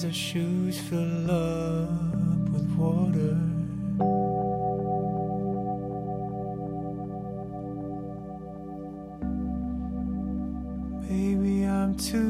as her shoes fill up with water. Maybe I'm too.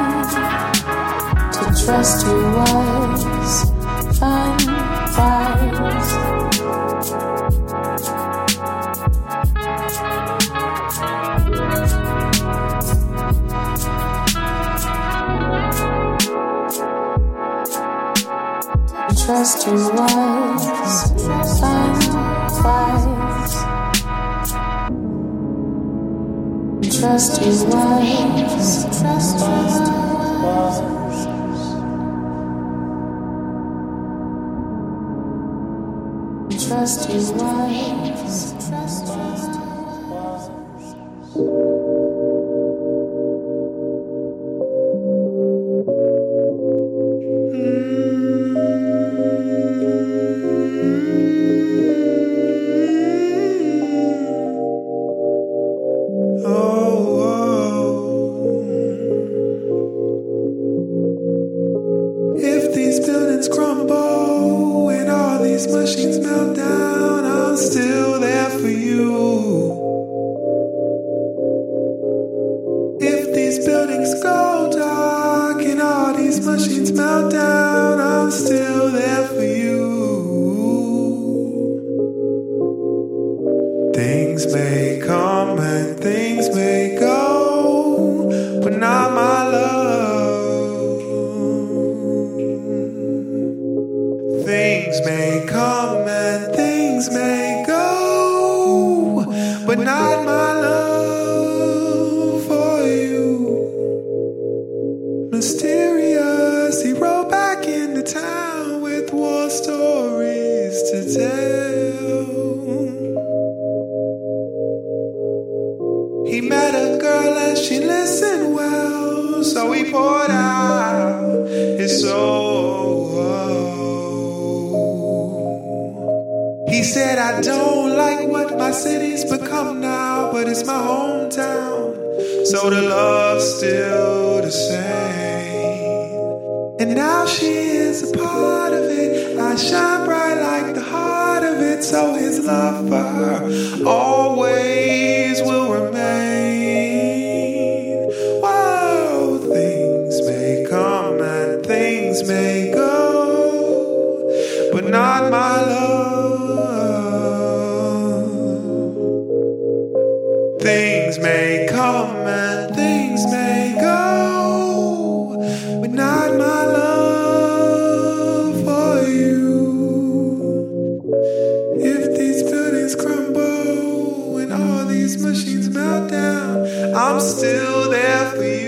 trust you was fine, Trust you was fine, Trust your was. I'm still there for you.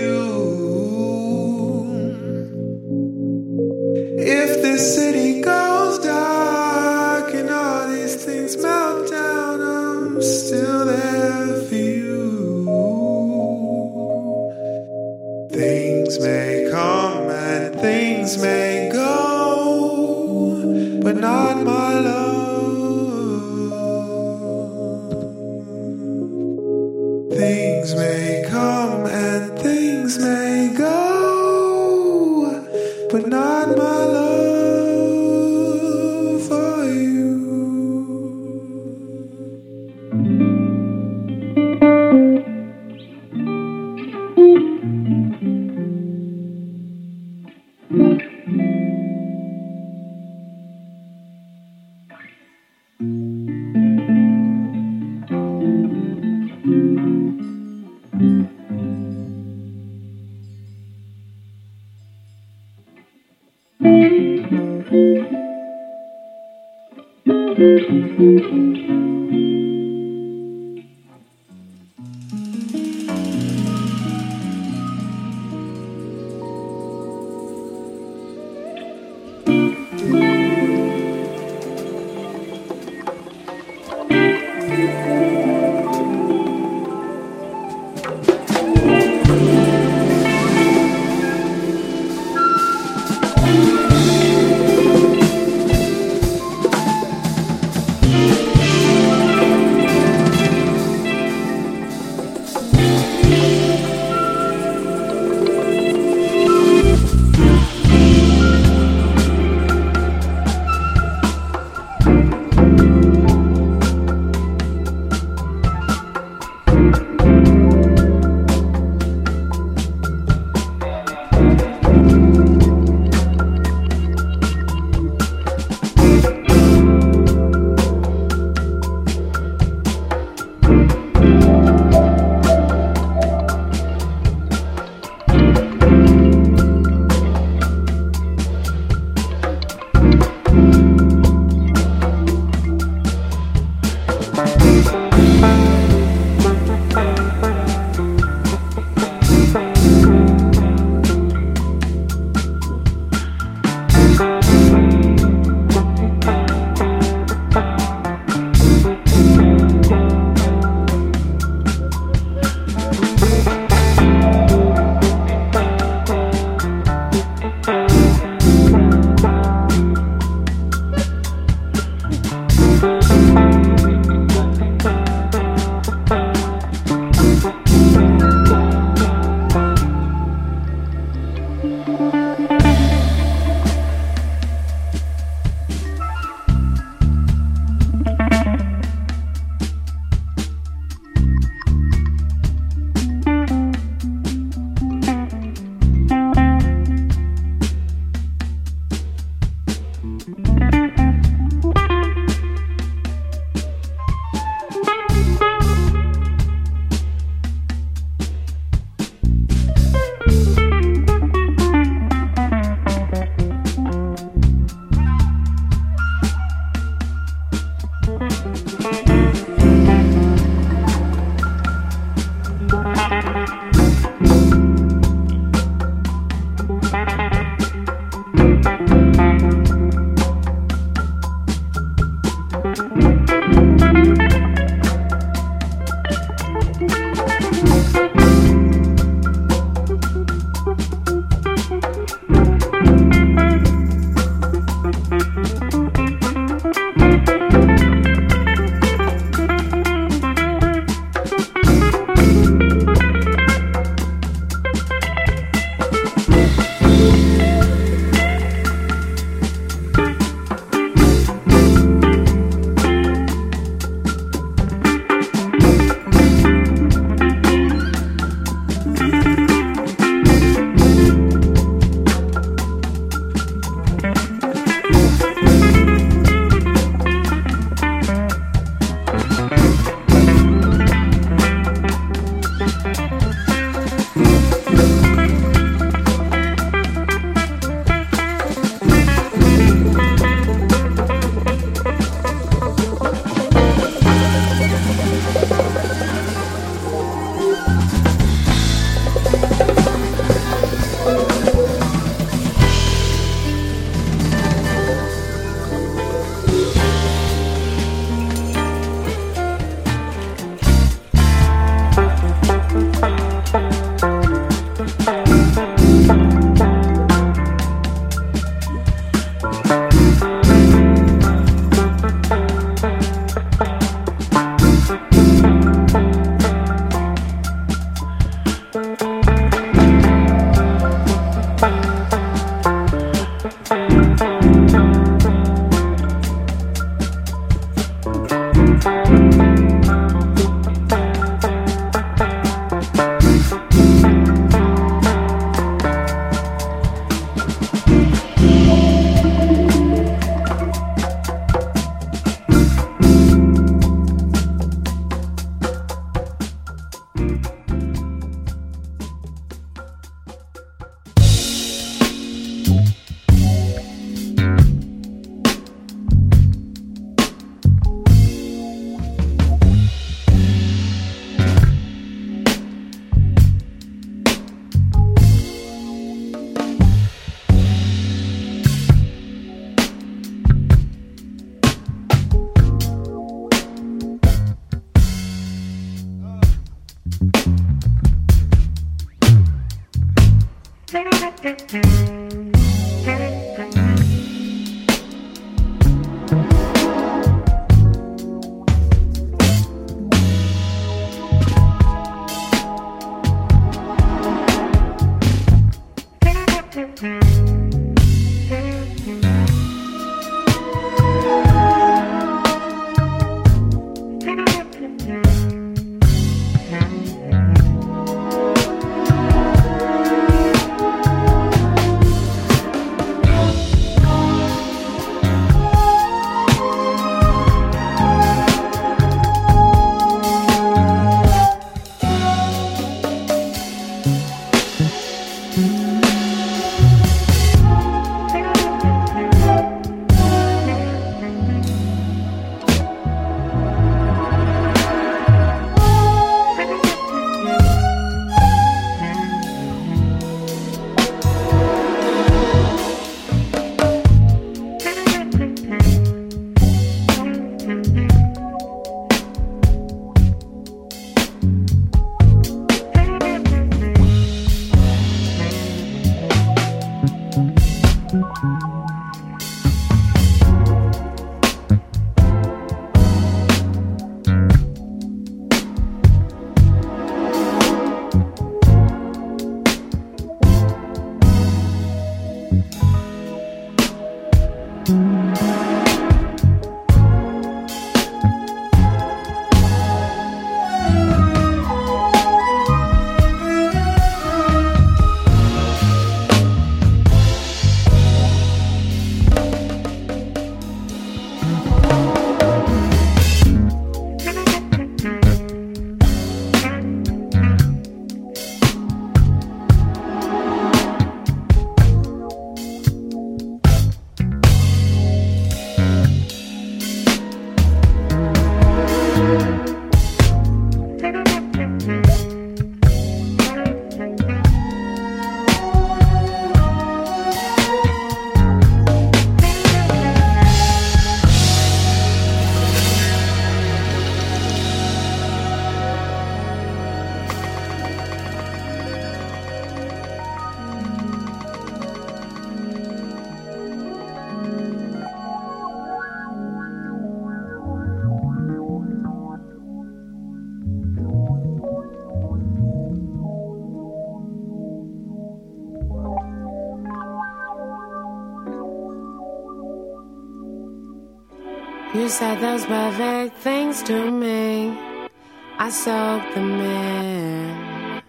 said those perfect things to me. I soaked them in.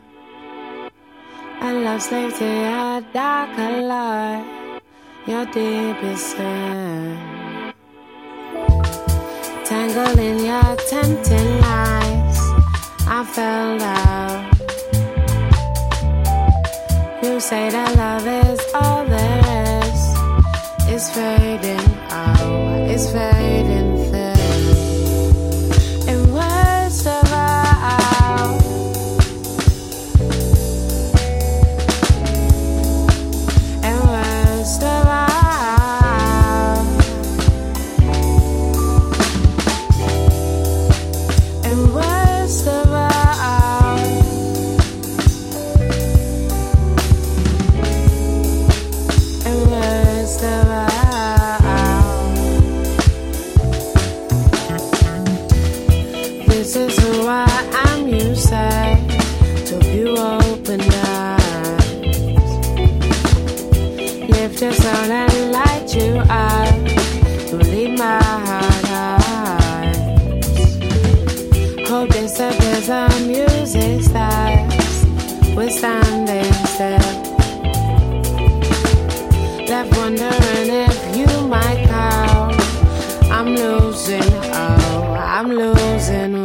I love slaves to your dark color, your deepest sin. Tangled in your tempting lies, I fell out. You say that love is all there is. It's fading out, it's fading thin. the music stops, we're standing still. Left wondering if you might call. I'm losing, oh, I'm losing.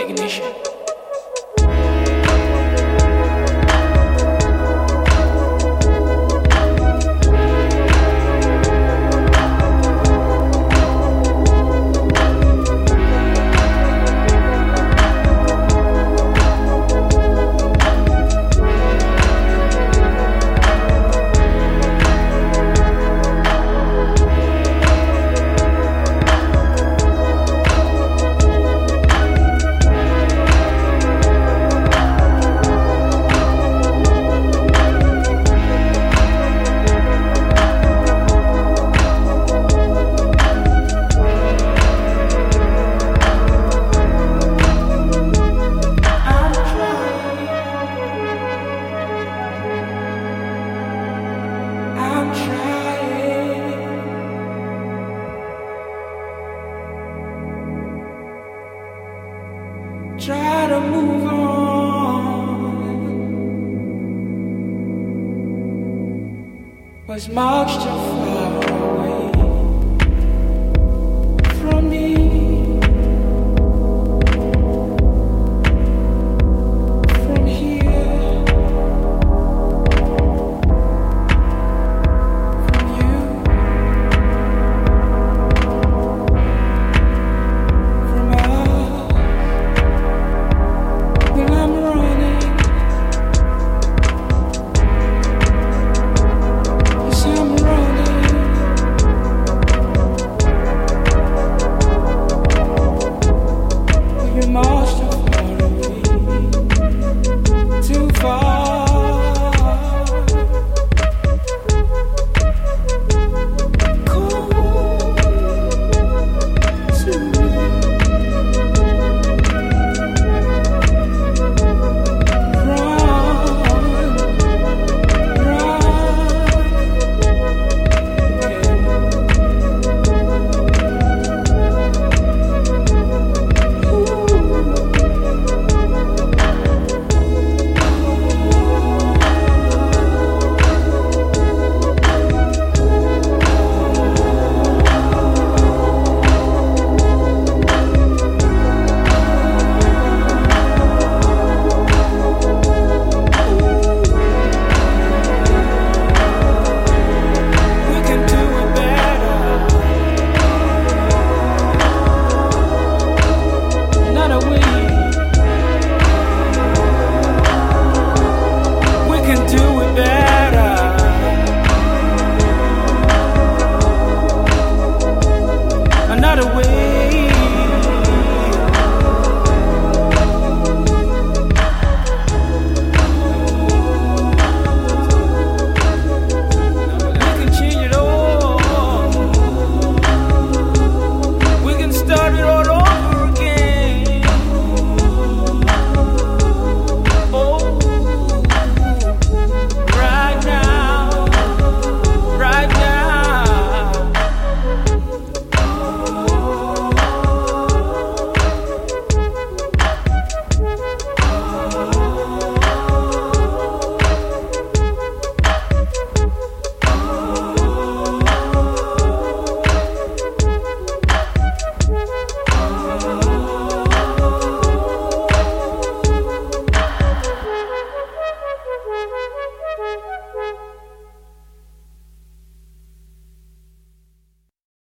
Was